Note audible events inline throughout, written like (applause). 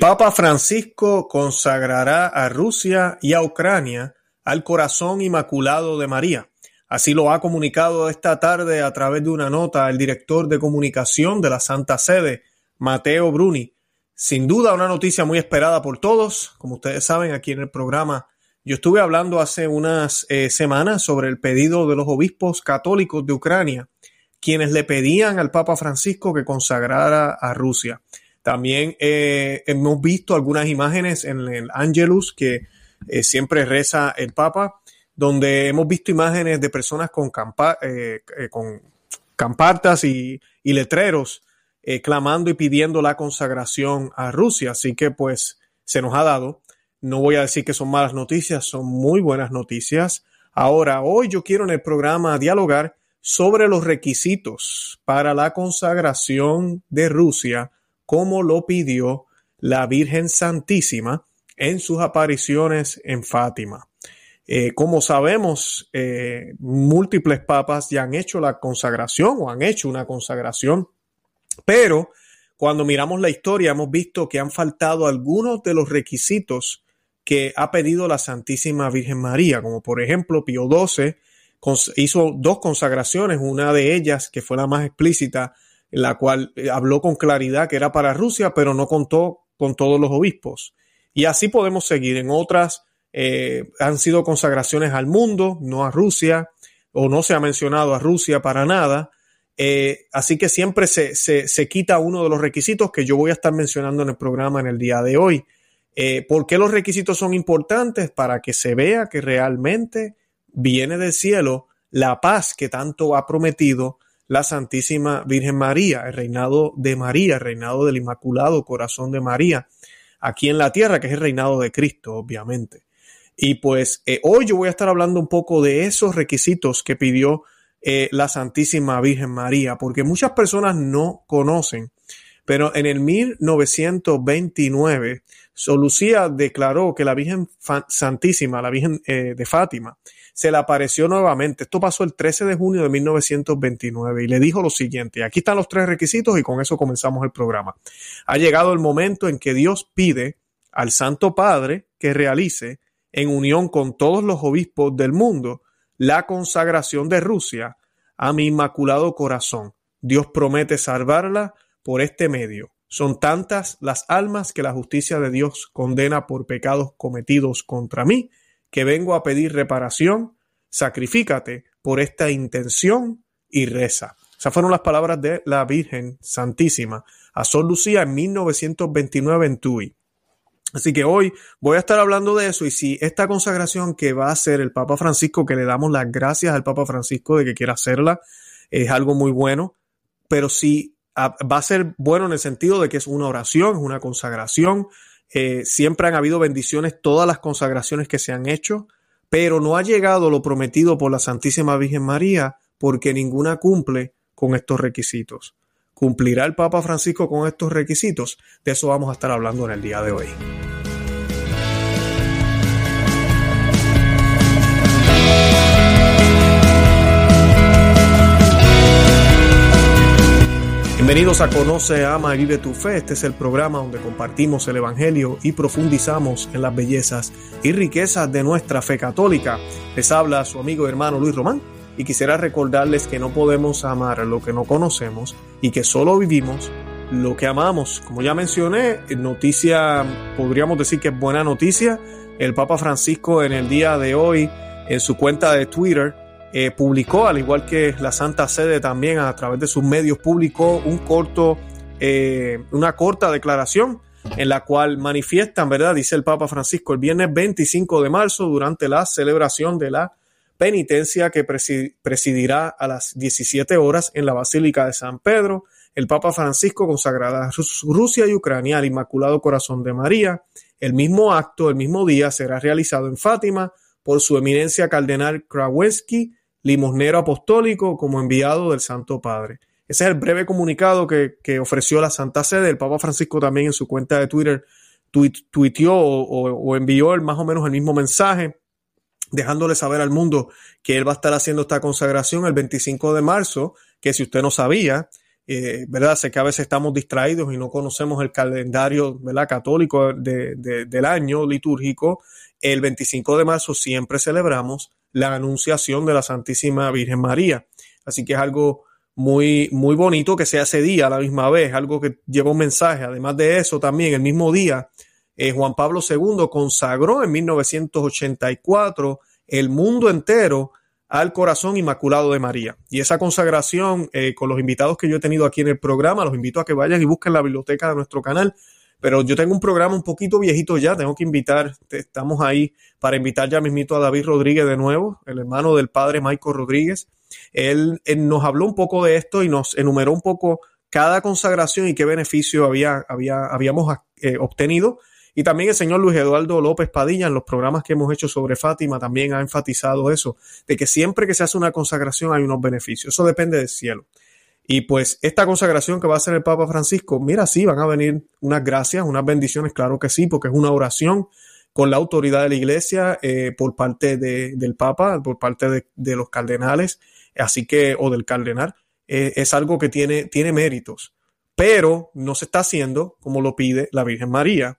Papa Francisco consagrará a Rusia y a Ucrania al corazón inmaculado de María. Así lo ha comunicado esta tarde a través de una nota el director de comunicación de la Santa Sede, Mateo Bruni. Sin duda una noticia muy esperada por todos. Como ustedes saben, aquí en el programa yo estuve hablando hace unas eh, semanas sobre el pedido de los obispos católicos de Ucrania, quienes le pedían al Papa Francisco que consagrara a Rusia. También eh, hemos visto algunas imágenes en el Angelus que eh, siempre reza el Papa, donde hemos visto imágenes de personas con, eh, campartas y, y letreros clamando y pidiendo la consagración a Rusia. Así que pues se nos ha dado. No voy a decir que son malas noticias, son muy buenas noticias. Ahora, hoy yo quiero en el programa dialogar sobre los requisitos para la consagración de Rusia como lo pidió la Virgen Santísima en sus apariciones en Fátima. Eh, como sabemos, eh, múltiples papas ya han hecho la consagración o han hecho una consagración, pero cuando miramos la historia hemos visto que han faltado algunos de los requisitos que ha pedido la Santísima Virgen María, como por ejemplo Pío XII hizo dos consagraciones, una de ellas que fue la más explícita, la cual eh, habló con claridad que era para Rusia, pero no contó con todos los obispos. Y así podemos seguir. En otras eh, han sido consagraciones al mundo, no a Rusia, o no se ha mencionado a Rusia para nada. Eh, así que siempre se, se, quita uno de los requisitos que yo voy a estar mencionando en el programa en el día de hoy. ¿Por qué los requisitos son importantes? Para que se vea que realmente viene del cielo la paz que tanto ha prometido la Santísima Virgen María, el reinado de María, el reinado del Inmaculado Corazón de María, aquí en la tierra, que es el reinado de Cristo, obviamente. Y pues eh, hoy yo voy a estar hablando un poco de esos requisitos que pidió eh, la Santísima Virgen María, porque muchas personas no conocen, pero en el 1929, Solucía declaró que la Virgen Santísima, la Virgen eh, de Fátima, se le apareció nuevamente. Esto pasó el 13 de junio de 1929 y le dijo lo siguiente, aquí están los tres requisitos y con eso comenzamos el programa. Ha llegado el momento en que Dios pide al Santo Padre que realice, en unión con todos los obispos del mundo, la consagración de Rusia a mi inmaculado corazón. Dios promete salvarla por este medio. Son tantas las almas que la justicia de Dios condena por pecados cometidos contra mí, que vengo a pedir reparación, sacrifícate por esta intención y reza. Esas fueron las palabras de la Virgen Santísima a Sor Lucía en 1929 en Tui. Así que hoy voy a estar hablando de eso y si esta consagración que va a hacer el Papa Francisco, que le damos las gracias al Papa Francisco de que quiera hacerla, es algo muy bueno, pero si va a ser bueno en el sentido de que es una oración, es una consagración, eh, siempre han habido bendiciones, todas las consagraciones que se han hecho, pero no ha llegado lo prometido por la Santísima Virgen María porque ninguna cumple con estos requisitos. ¿Cumplirá el Papa Francisco con estos requisitos? De eso vamos a estar hablando en el día de hoy. Bienvenidos a Conoce, Ama y Vive tu Fe. Este es el programa donde compartimos el Evangelio y profundizamos en las bellezas y riquezas de nuestra fe católica. Les habla su amigo y hermano Luis Román y quisiera recordarles que no podemos amar lo que no conocemos y que solo vivimos lo que amamos. Como ya mencioné, noticia, podríamos decir que es buena noticia. El Papa Francisco en el día de hoy en su cuenta de Twitter eh, publicó, al igual que la Santa Sede también a través de sus medios, publicó un corto, eh, una corta declaración en la cual manifiestan, ¿verdad? Dice el Papa Francisco, el viernes 25 de marzo, durante la celebración de la penitencia que presidirá a las 17 horas en la Basílica de San Pedro, el Papa Francisco consagrará a Rusia y Ucrania al Inmaculado Corazón de María. El mismo acto, el mismo día, será realizado en Fátima por su eminencia Cardenal Krawinski, limosnero apostólico como enviado del Santo Padre. Ese es el breve comunicado que, ofreció la Santa Sede. El Papa Francisco también en su cuenta de Twitter tuiteó o, envió el, más o menos el mismo mensaje, dejándole saber al mundo que él va a estar haciendo esta consagración el 25 de marzo, que si usted no sabía, eh, ¿verdad? Sé que a veces estamos distraídos y no conocemos el calendario, ¿verdad? Católico del año litúrgico. El 25 de marzo siempre celebramos la anunciación de la Santísima Virgen María. Así que es algo muy, muy bonito que sea ese día a la misma vez, algo que lleva un mensaje. Además de eso, también el mismo día, eh, Juan Pablo II consagró en 1984 el mundo entero al corazón inmaculado de María. Y esa consagración, eh, con los invitados que yo he tenido aquí en el programa, los invito a que vayan y busquen la biblioteca de nuestro canal. Pero yo tengo un programa un poquito viejito ya, tengo que invitar, estamos ahí para invitar ya mismito a David Rodríguez de nuevo, el hermano del padre Michael Rodríguez. Él, nos habló un poco de esto y nos enumeró un poco cada consagración y qué beneficio había, había, habíamos eh, obtenido y también el señor Luis Eduardo López Padilla en los programas que hemos hecho sobre Fátima también ha enfatizado eso, de que siempre que se hace una consagración hay unos beneficios. Eso depende del cielo. Y pues esta consagración que va a hacer el Papa Francisco, mira, sí, van a venir unas gracias, unas bendiciones, claro que sí, porque es una oración con la autoridad de la iglesia eh, por parte del Papa, por parte de, los cardenales, así que, o del cardenal, eh, es algo que tiene, tiene méritos, pero no se está haciendo como lo pide la Virgen María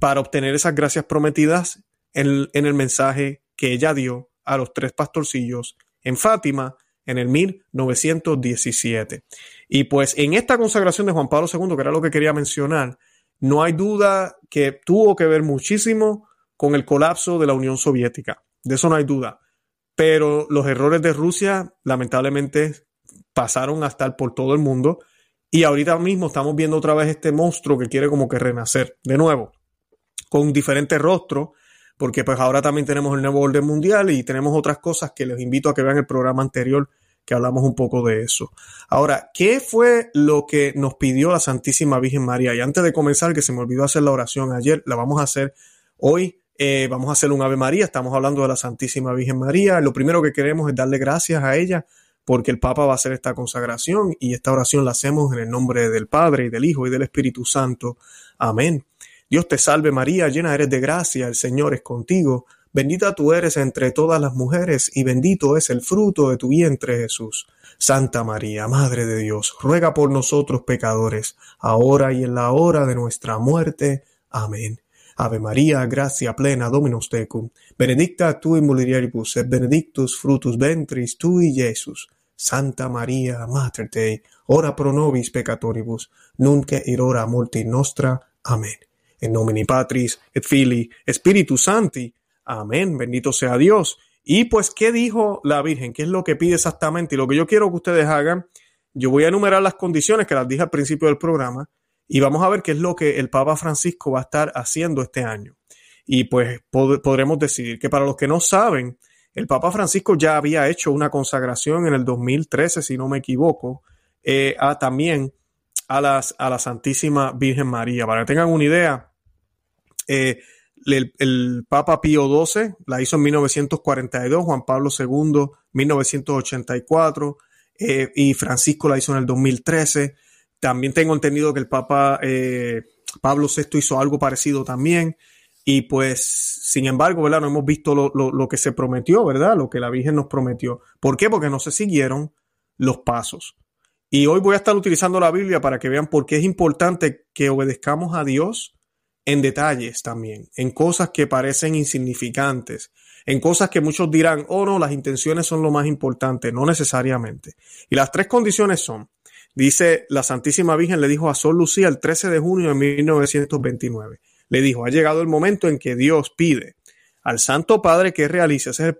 para obtener esas gracias prometidas en, el mensaje que ella dio a los tres pastorcillos en Fátima en el 1917. Y pues en esta consagración de Juan Pablo II, que era lo que quería mencionar, no hay duda que tuvo que ver muchísimo con el colapso de la Unión Soviética. De eso no hay duda. Pero los errores de Rusia, lamentablemente, pasaron a estar por todo el mundo. Y ahorita mismo estamos viendo otra vez este monstruo que quiere como que renacer. De nuevo, con diferentes rostros, porque pues ahora también tenemos el nuevo orden mundial y tenemos otras cosas que les invito a que vean el programa anterior que hablamos un poco de eso. Ahora, ¿qué fue lo que nos pidió la Santísima Virgen María? Y antes de comenzar, que se me olvidó hacer la oración ayer, la vamos a hacer hoy. Eh, vamos a hacer un Ave María, estamos hablando de la Santísima Virgen María. Lo primero que queremos es darle gracias a ella porque el Papa va a hacer esta consagración y esta oración la hacemos en el nombre del Padre y del Hijo y del Espíritu Santo. Amén. Dios te salve María, llena eres de gracia, el Señor es contigo, bendita tú eres entre todas las mujeres y bendito es el fruto de tu vientre Jesús. Santa María, Madre de Dios, ruega por nosotros pecadores, ahora y en la hora de nuestra muerte. Amén. Ave María, gracia plena, Dominus tecum, benedicta tu in mulieribus et benedictus frutus ventris tui, Jesús. Santa María, Mater Dei, ora pro nobis peccatoribus, nunc et hora mortis nostra. Amén en nomini Patris, et Fili, Espíritu Santi. Amén, bendito sea Dios. Y pues, ¿qué dijo la Virgen? ¿Qué es lo que pide exactamente? Y lo que yo quiero que ustedes hagan, yo voy a enumerar las condiciones que las dije al principio del programa y vamos a ver qué es lo que el Papa Francisco va a estar haciendo este año. Y pues podremos decidir que para los que no saben, el Papa Francisco ya había hecho una consagración en el 2013, si no me equivoco, eh, a también a, las, a la Santísima Virgen María. Para que tengan una idea, eh, el, Papa Pío XII la hizo en 1942, Juan Pablo II 1984 eh, y Francisco la hizo en el 2013. También tengo entendido que el Papa eh, Pablo VI hizo algo parecido también. Y pues, sin embargo, ¿verdad? No hemos visto lo, lo, que se prometió, ¿verdad? Lo que la Virgen nos prometió. ¿Por qué? Porque no se siguieron los pasos. Y hoy voy a estar utilizando la Biblia para que vean por qué es importante que obedezcamos a Dios en detalles también, en cosas que parecen insignificantes, en cosas que muchos dirán, oh no, las intenciones son lo más importante, no necesariamente. Y las tres condiciones son, dice la Santísima Virgen, le dijo a Sol Lucía el 13 de junio de 1929, le dijo, ha llegado el momento en que Dios pide al Santo Padre que realice, esa es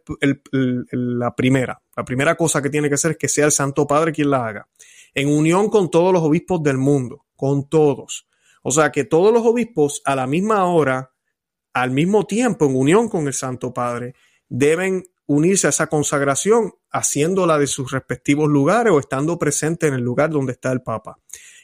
la primera, la primera cosa que tiene que hacer es que sea el Santo Padre quien la haga, en unión con todos los obispos del mundo, con todos o sea que todos los obispos a la misma hora, al mismo tiempo, en unión con el Santo Padre, deben unirse a esa consagración haciéndola de sus respectivos lugares o estando presente en el lugar donde está el Papa.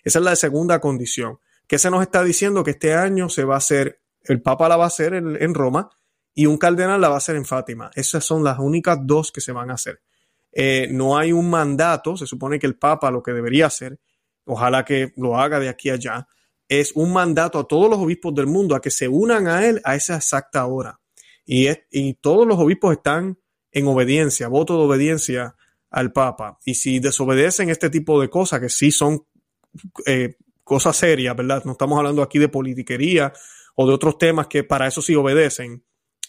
Esa es la segunda condición. ¿Qué se nos está diciendo? Que este año se va a hacer, el Papa la va a hacer en, Roma y un cardenal la va a hacer en Fátima. Esas son las únicas dos que se van a hacer. Eh, no hay un mandato, se supone que el Papa lo que debería hacer, ojalá que lo haga de aquí a allá, es un mandato a todos los obispos del mundo a que se unan a él a esa exacta hora. Y, y todos los obispos están en obediencia, voto de obediencia al Papa. Y si desobedecen este tipo de cosas, que sí son eh, cosas serias, ¿verdad? No estamos hablando aquí de politiquería o de otros temas que para eso sí obedecen,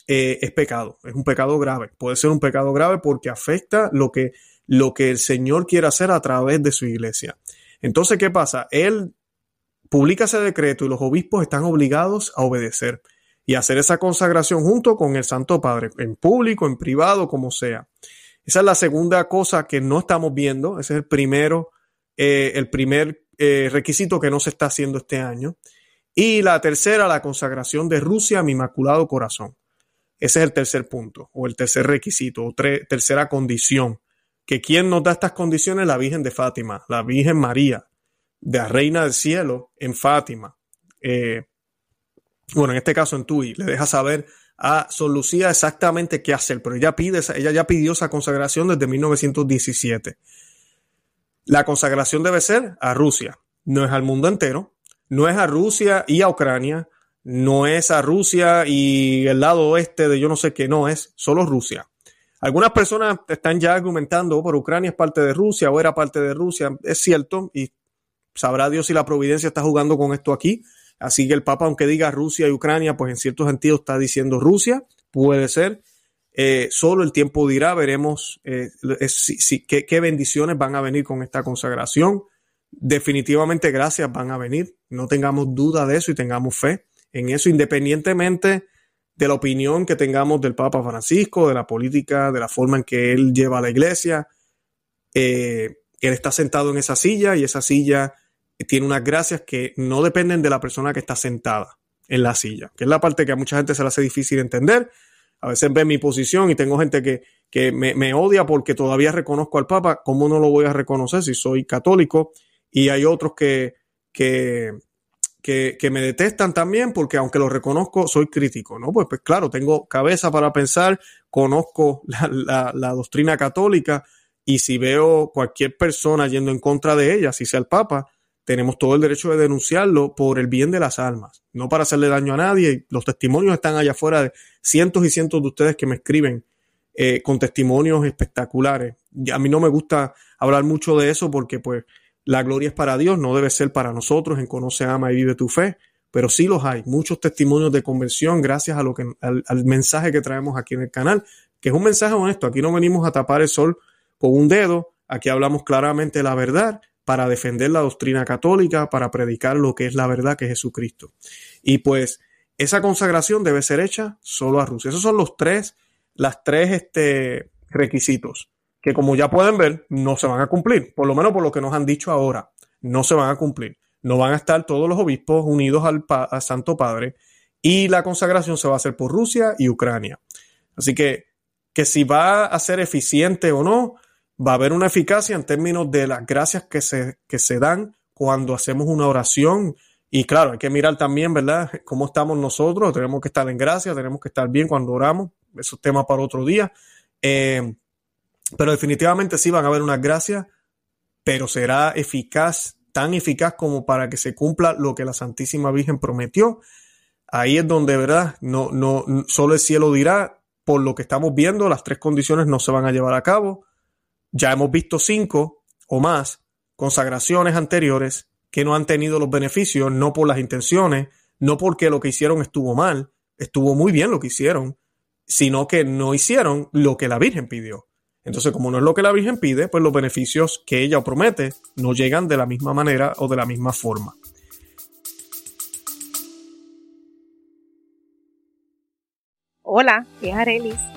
eh, es pecado, es un pecado grave. Puede ser un pecado grave porque afecta lo que, lo que el Señor quiere hacer a través de su iglesia. Entonces, ¿qué pasa? Él publica ese decreto y los obispos están obligados a obedecer y hacer esa consagración junto con el Santo Padre, en público, en privado, como sea. Esa es la segunda cosa que no estamos viendo. Ese es el primero, eh, el primer eh, requisito que no se está haciendo este año. Y la tercera, la consagración de Rusia a mi Inmaculado Corazón. Ese es el tercer punto, o el tercer requisito, o tercera condición. Que quien nos da estas condiciones, la Virgen de Fátima, la Virgen María, de la Reina del Cielo en Fátima. Eh, bueno, en este caso en Tui, le deja saber a Sol Lucía exactamente qué hacer, pero ella, pide, ella ya pidió esa consagración desde 1917. La consagración debe ser a Rusia, no es al mundo entero, no es a Rusia y a Ucrania, no es a Rusia y el lado oeste de yo no sé qué, no es solo Rusia. Algunas personas están ya argumentando, oh, por Ucrania es parte de Rusia o era parte de Rusia, es cierto, y sabrá Dios si la providencia está jugando con esto aquí. Así que el Papa, aunque diga Rusia y Ucrania, pues en cierto sentido está diciendo Rusia, puede ser. Eh, solo el tiempo dirá, veremos eh, qué, bendiciones van a venir con esta consagración. Definitivamente gracias van a venir, no tengamos duda de eso y tengamos fe en eso, independientemente de la opinión que tengamos del Papa Francisco, de la política, de la forma en que él lleva a la iglesia. Eh, él está sentado en esa silla y esa silla tiene unas gracias que no dependen de la persona que está sentada en la silla, que es la parte que a mucha gente se le hace difícil entender, a veces ve mi posición y tengo gente que, que me, odia porque todavía reconozco al Papa. ¿Cómo no lo voy a reconocer si soy católico? Y hay otros que, que, que, que me detestan también porque aunque lo reconozco, soy crítico. ¿no? Pues, pues claro, tengo cabeza para pensar, conozco la, la, la doctrina católica y si veo cualquier persona yendo en contra de ella, si sea el Papa, tenemos todo el derecho de denunciarlo por el bien de las almas, no para hacerle daño a nadie. Los testimonios están allá afuera de cientos y cientos de ustedes que me escriben eh, con testimonios espectaculares. A mí no me gusta hablar mucho de eso porque pues la gloria es para Dios, no debe ser para nosotros. En Conoce, Ama y Vive tu Fe, pero sí los hay, muchos testimonios de conversión gracias a lo que, al, al mensaje que traemos aquí en el canal, que es un mensaje honesto, aquí no venimos a tapar el sol con un dedo, aquí hablamos claramente la verdad para defender la doctrina católica, para predicar lo que es la verdad, que es Jesucristo. Y pues esa consagración debe ser hecha solo a Rusia. Esos son los tres, las tres este, requisitos que como ya pueden ver, no se van a cumplir, por lo menos por lo que nos han dicho ahora, no se van a cumplir. No van a estar todos los obispos unidos al, al Santo Padre y la consagración se va a hacer por Rusia y Ucrania. Así que, que si va a ser eficiente o no, va a haber una eficacia en términos de las gracias que se, que se dan cuando hacemos una oración. Y claro, hay que mirar también, ¿verdad?, cómo estamos nosotros. Tenemos que estar en gracia, tenemos que estar bien cuando oramos. Eso es tema para otro día. Eh, pero definitivamente sí van a haber unas gracias, pero será eficaz, tan eficaz como para que se cumpla lo que la Santísima Virgen prometió. Ahí es donde, ¿verdad? No, no, solo el cielo dirá, por lo que estamos viendo, las tres condiciones no se van a llevar a cabo ya hemos visto cinco o más consagraciones anteriores que no han tenido los beneficios, no por las intenciones, no porque lo que hicieron estuvo mal, estuvo muy bien lo que hicieron, sino que no hicieron lo que la Virgen pidió. Entonces, como no es lo que la Virgen pide, pues los beneficios que ella promete no llegan de la misma manera o de la misma forma. Hola, es Arelis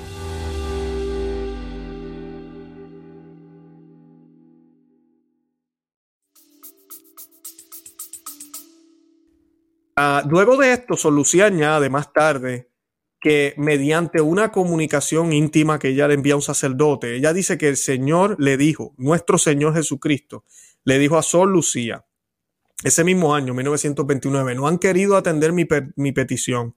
Ah, luego de esto, Solución añade más tarde que mediante una comunicación íntima que ella le envía a un sacerdote, ella dice que el Señor le dijo, nuestro Señor Jesucristo, le dijo a Sol Lucía, ese mismo año, 1929, no han querido atender mi petición.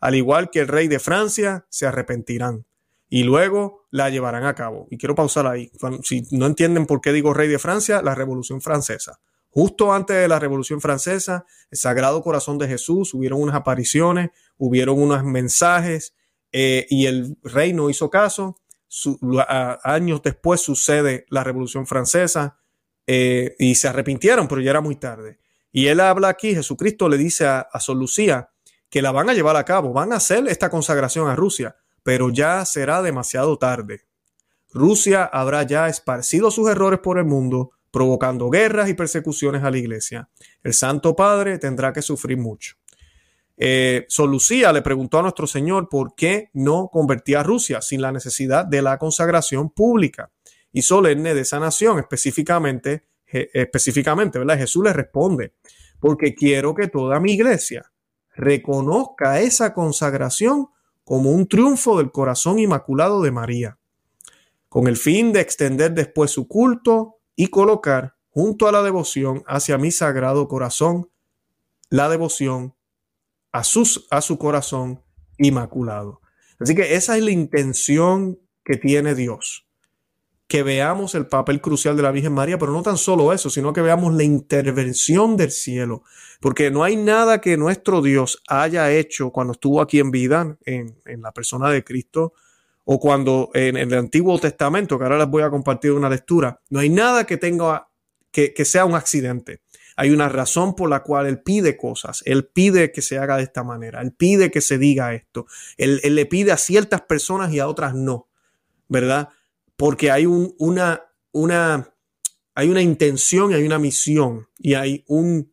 Al igual que el rey de Francia, se arrepentirán y luego la llevarán a cabo. Y quiero pausar ahí. Si no entienden por qué digo rey de Francia, la Revolución Francesa. Justo antes de la Revolución Francesa, el Sagrado Corazón de Jesús, hubieron unas apariciones, hubieron unos mensajes eh, y el rey no hizo caso. años después sucede la Revolución Francesa eh, y se arrepintieron, pero ya era muy tarde. Y él habla aquí, Jesucristo le dice a, a Lucía que la van a llevar a cabo, van a hacer esta consagración a Rusia pero ya será demasiado tarde. Rusia habrá ya esparcido sus errores por el mundo, provocando guerras y persecuciones a la iglesia. El Santo Padre tendrá que sufrir mucho. Eh, Lucía le preguntó a nuestro Señor por qué no convertía a Rusia sin la necesidad de la consagración pública y solemne de esa nación, específicamente, específicamente, ¿verdad? Jesús le responde, porque quiero que toda mi iglesia reconozca esa consagración como un triunfo del corazón inmaculado de María, con el fin de extender después su culto y colocar junto a la devoción hacia mi sagrado corazón la devoción a, sus, a su corazón inmaculado. Así que esa es la intención que tiene Dios que veamos el papel crucial de la Virgen María, pero no tan solo eso, sino que veamos la intervención del cielo, porque no hay nada que nuestro Dios haya hecho cuando estuvo aquí en vida, en, la persona de Cristo, o cuando en, el Antiguo Testamento, que ahora les voy a compartir una lectura, no hay nada que tenga, que, sea un accidente. Hay una razón por la cual Él pide cosas, Él pide que se haga de esta manera, Él pide que se diga esto, Él, él le pide a ciertas personas y a otras no, ¿verdad? porque hay una, una, hay una intención, hay una misión y hay un,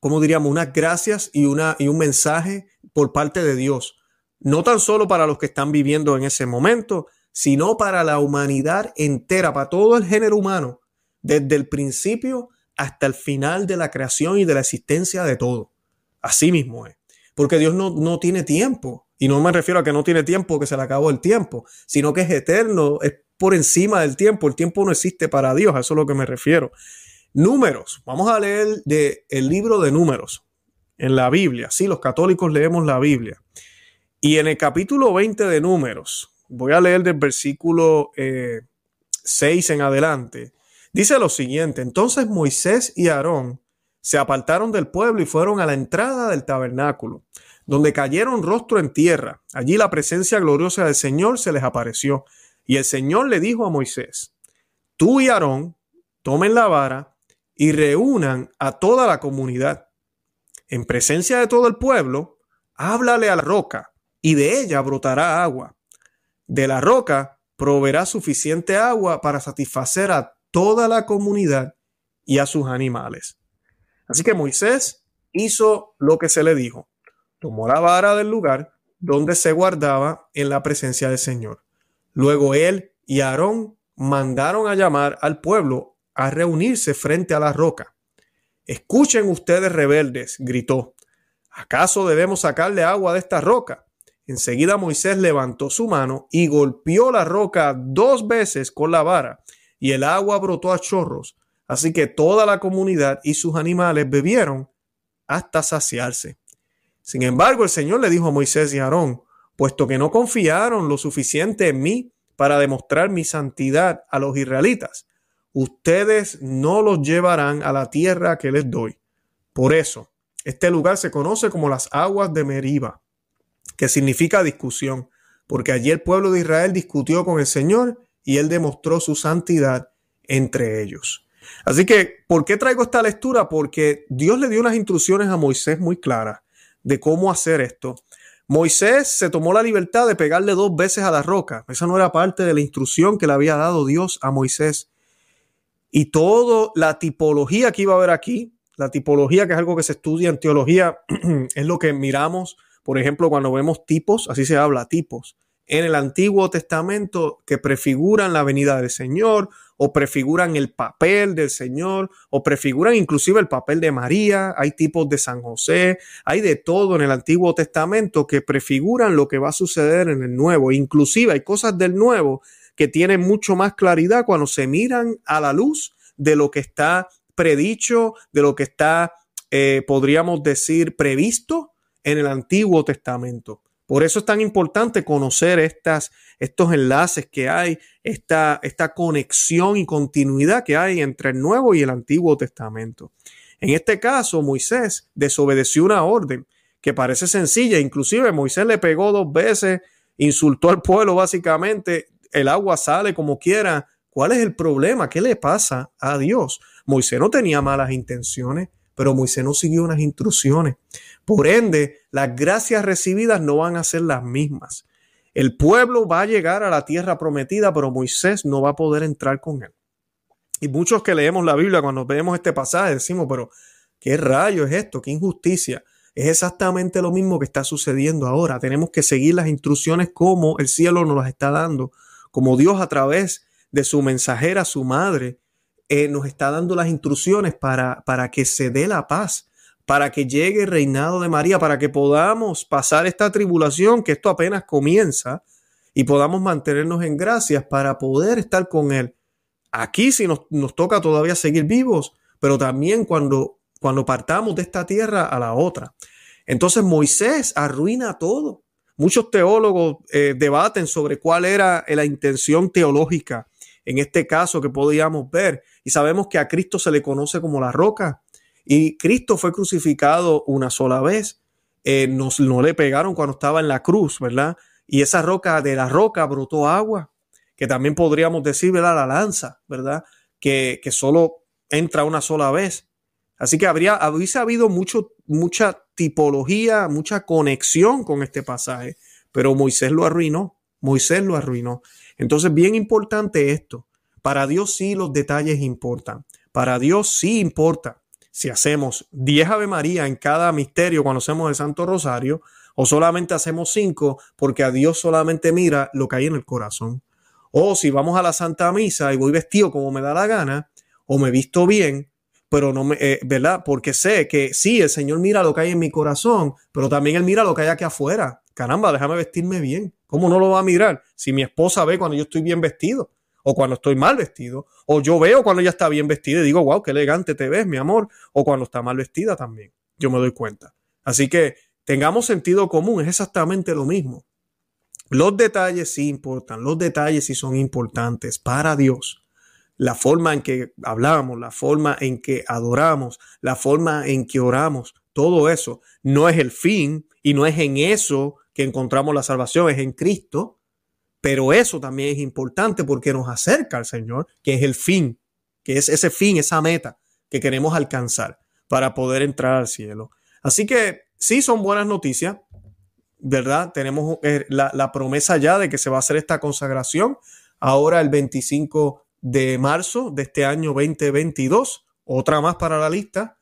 ¿cómo diríamos? Unas gracias y, una, y un mensaje por parte de Dios. No tan solo para los que están viviendo en ese momento, sino para la humanidad entera, para todo el género humano, desde el principio hasta el final de la creación y de la existencia de todo. Así mismo es. Porque Dios no, no tiene tiempo. Y no me refiero a que no tiene tiempo, que se le acabó el tiempo, sino que es eterno, es por encima del tiempo. El tiempo no existe para Dios, a eso es lo que me refiero. Números. Vamos a leer de el libro de números en la Biblia. Sí, los católicos leemos la Biblia. Y en el capítulo 20 de números, voy a leer del versículo 6 eh, en adelante. Dice lo siguiente, entonces Moisés y Aarón se apartaron del pueblo y fueron a la entrada del tabernáculo, donde cayeron rostro en tierra. Allí la presencia gloriosa del Señor se les apareció. Y el Señor le dijo a Moisés, tú y Aarón tomen la vara y reúnan a toda la comunidad. En presencia de todo el pueblo, háblale a la roca y de ella brotará agua. De la roca proveerá suficiente agua para satisfacer a toda la comunidad y a sus animales. Así que Moisés hizo lo que se le dijo. Tomó la vara del lugar donde se guardaba en la presencia del Señor Luego él y Aarón mandaron a llamar al pueblo a reunirse frente a la roca. Escuchen ustedes rebeldes, gritó. ¿Acaso debemos sacarle agua de esta roca? Enseguida Moisés levantó su mano y golpeó la roca dos veces con la vara, y el agua brotó a chorros. Así que toda la comunidad y sus animales bebieron hasta saciarse. Sin embargo, el Señor le dijo a Moisés y a Aarón, puesto que no confiaron lo suficiente en mí para demostrar mi santidad a los israelitas. Ustedes no los llevarán a la tierra que les doy. Por eso, este lugar se conoce como las aguas de Meriba, que significa discusión, porque allí el pueblo de Israel discutió con el Señor y él demostró su santidad entre ellos. Así que, ¿por qué traigo esta lectura? Porque Dios le dio unas instrucciones a Moisés muy claras de cómo hacer esto. Moisés se tomó la libertad de pegarle dos veces a la roca. Esa no era parte de la instrucción que le había dado Dios a Moisés. Y toda la tipología que iba a haber aquí, la tipología que es algo que se estudia en teología, (clears throat) es lo que miramos, por ejemplo, cuando vemos tipos, así se habla, tipos en el Antiguo Testamento que prefiguran la venida del Señor o prefiguran el papel del Señor o prefiguran inclusive el papel de María. Hay tipos de San José, hay de todo en el Antiguo Testamento que prefiguran lo que va a suceder en el Nuevo. Inclusive hay cosas del Nuevo que tienen mucho más claridad cuando se miran a la luz de lo que está predicho, de lo que está, eh, podríamos decir, previsto en el Antiguo Testamento. Por eso es tan importante conocer estas, estos enlaces que hay, esta, esta conexión y continuidad que hay entre el Nuevo y el Antiguo Testamento. En este caso, Moisés desobedeció una orden que parece sencilla, inclusive Moisés le pegó dos veces, insultó al pueblo básicamente, el agua sale como quiera. ¿Cuál es el problema? ¿Qué le pasa a Dios? Moisés no tenía malas intenciones, pero Moisés no siguió unas instrucciones. Por ende, las gracias recibidas no van a ser las mismas. El pueblo va a llegar a la tierra prometida, pero Moisés no va a poder entrar con él. Y muchos que leemos la Biblia, cuando vemos este pasaje, decimos, pero ¿qué rayo es esto? ¿Qué injusticia? Es exactamente lo mismo que está sucediendo ahora. Tenemos que seguir las instrucciones como el cielo nos las está dando, como Dios a través de su mensajera, su madre, eh, nos está dando las instrucciones para, para que se dé la paz, para que llegue el reinado de María, para que podamos pasar esta tribulación, que esto apenas comienza, y podamos mantenernos en gracias para poder estar con Él. Aquí si nos, nos toca todavía seguir vivos, pero también cuando, cuando partamos de esta tierra a la otra. Entonces Moisés arruina todo. Muchos teólogos eh, debaten sobre cuál era la intención teológica en este caso que podíamos ver. Y sabemos que a Cristo se le conoce como la roca. Y Cristo fue crucificado una sola vez. Eh, nos, no le pegaron cuando estaba en la cruz, ¿verdad? Y esa roca, de la roca brotó agua, que también podríamos decir, ¿verdad? La lanza, ¿verdad? Que, que solo entra una sola vez. Así que habría, habría habido mucho, mucha tipología, mucha conexión con este pasaje, pero Moisés lo arruinó. Moisés lo arruinó. Entonces, bien importante esto. Para Dios sí los detalles importan. Para Dios sí importa si hacemos 10 Ave María en cada misterio cuando hacemos el Santo Rosario o solamente hacemos 5 porque a Dios solamente mira lo que hay en el corazón. O si vamos a la Santa Misa y voy vestido como me da la gana o me visto bien, pero no me, eh, ¿verdad? Porque sé que sí, el Señor mira lo que hay en mi corazón, pero también Él mira lo que hay aquí afuera. Caramba, déjame vestirme bien. ¿Cómo no lo va a mirar? Si mi esposa ve cuando yo estoy bien vestido o cuando estoy mal vestido, o yo veo cuando ella está bien vestida y digo, wow, qué elegante te ves, mi amor, o cuando está mal vestida también, yo me doy cuenta. Así que tengamos sentido común, es exactamente lo mismo. Los detalles sí importan, los detalles sí son importantes para Dios. La forma en que hablamos, la forma en que adoramos, la forma en que oramos, todo eso no es el fin y no es en eso que encontramos la salvación, es en Cristo, pero eso también es importante porque nos acerca al Señor, que es el fin, que es ese fin, esa meta que queremos alcanzar para poder entrar al cielo. Así que sí son buenas noticias, ¿verdad? Tenemos eh, la, la, promesa ya de que se va a hacer esta consagración ahora el 25 de marzo de este año 2022, otra más para la lista.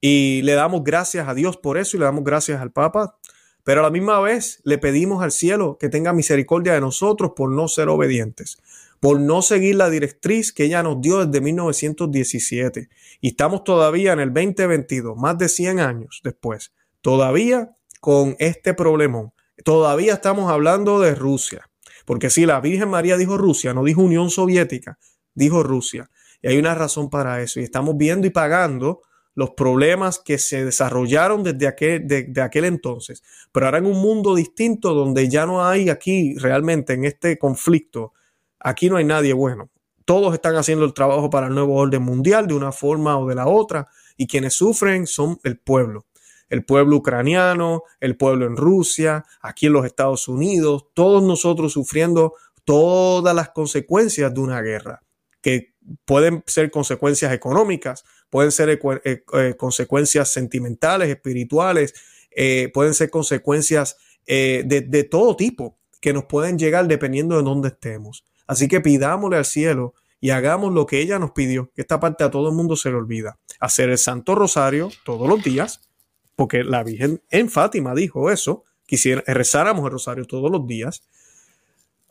Y le damos gracias a Dios por eso y le damos gracias al Papa pero a la misma vez le pedimos al cielo que tenga misericordia de nosotros por no ser obedientes, por no seguir la directriz que ella nos dio desde 1917. Y estamos todavía en el 2022, más de 100 años después, todavía con este problemón. Todavía estamos hablando de Rusia. Porque si la Virgen María dijo Rusia, no dijo Unión Soviética, dijo Rusia. Y hay una razón para eso. Y estamos viendo y pagando los problemas que se desarrollaron desde aquel, entonces, pero ahora en un mundo distinto donde ya no hay aquí realmente en este conflicto, aquí no hay nadie bueno. Todos están haciendo el trabajo para el nuevo orden mundial de una forma o de la otra y quienes sufren son el pueblo. El pueblo ucraniano, el pueblo en Rusia, aquí en los Estados Unidos, todos nosotros sufriendo todas las consecuencias de una guerra, que pueden ser consecuencias económicas, pueden ser eh, eh, consecuencias sentimentales, espirituales, eh, pueden ser consecuencias de, todo tipo que nos pueden llegar dependiendo de dónde estemos. Así que pidámosle al cielo y hagamos lo que ella nos pidió, que esta parte a todo el mundo se le olvida. Hacer el Santo Rosario todos los días, porque la Virgen en Fátima dijo eso, quisiera rezáramos el Rosario todos los días.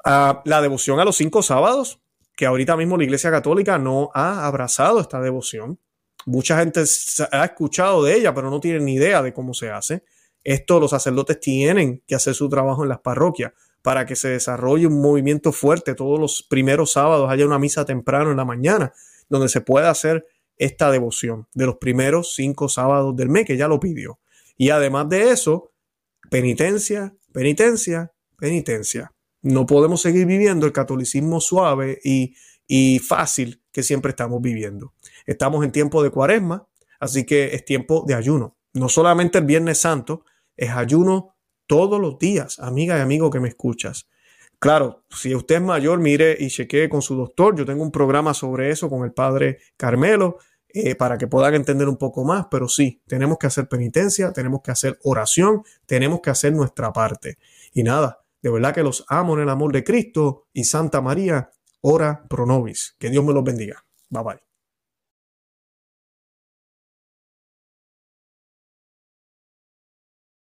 Ah, la devoción a los cinco sábados, que ahorita mismo la Iglesia Católica no ha abrazado esta devoción. Mucha gente ha escuchado de ella, pero no tiene ni idea de cómo se hace. Esto los sacerdotes tienen que hacer su trabajo en las parroquias para que se desarrolle un movimiento fuerte. Todos los primeros sábados haya una misa temprano en la mañana, donde se pueda hacer esta devoción de los primeros cinco sábados del mes, que ya lo pidió. Y además de eso, penitencia, penitencia, penitencia. No podemos seguir viviendo el catolicismo suave y, y fácil que siempre estamos viviendo. Estamos en tiempo de cuaresma, así que es tiempo de ayuno. No solamente el Viernes Santo, es ayuno todos los días, amiga y amigo que me escuchas. Claro, si usted es mayor, mire y chequee con su doctor. Yo tengo un programa sobre eso con el padre Carmelo eh, para que puedan entender un poco más, pero sí, tenemos que hacer penitencia, tenemos que hacer oración, tenemos que hacer nuestra parte. Y nada, de verdad que los amo en el amor de Cristo y Santa María, ora pro nobis. Que Dios me los bendiga. Bye bye.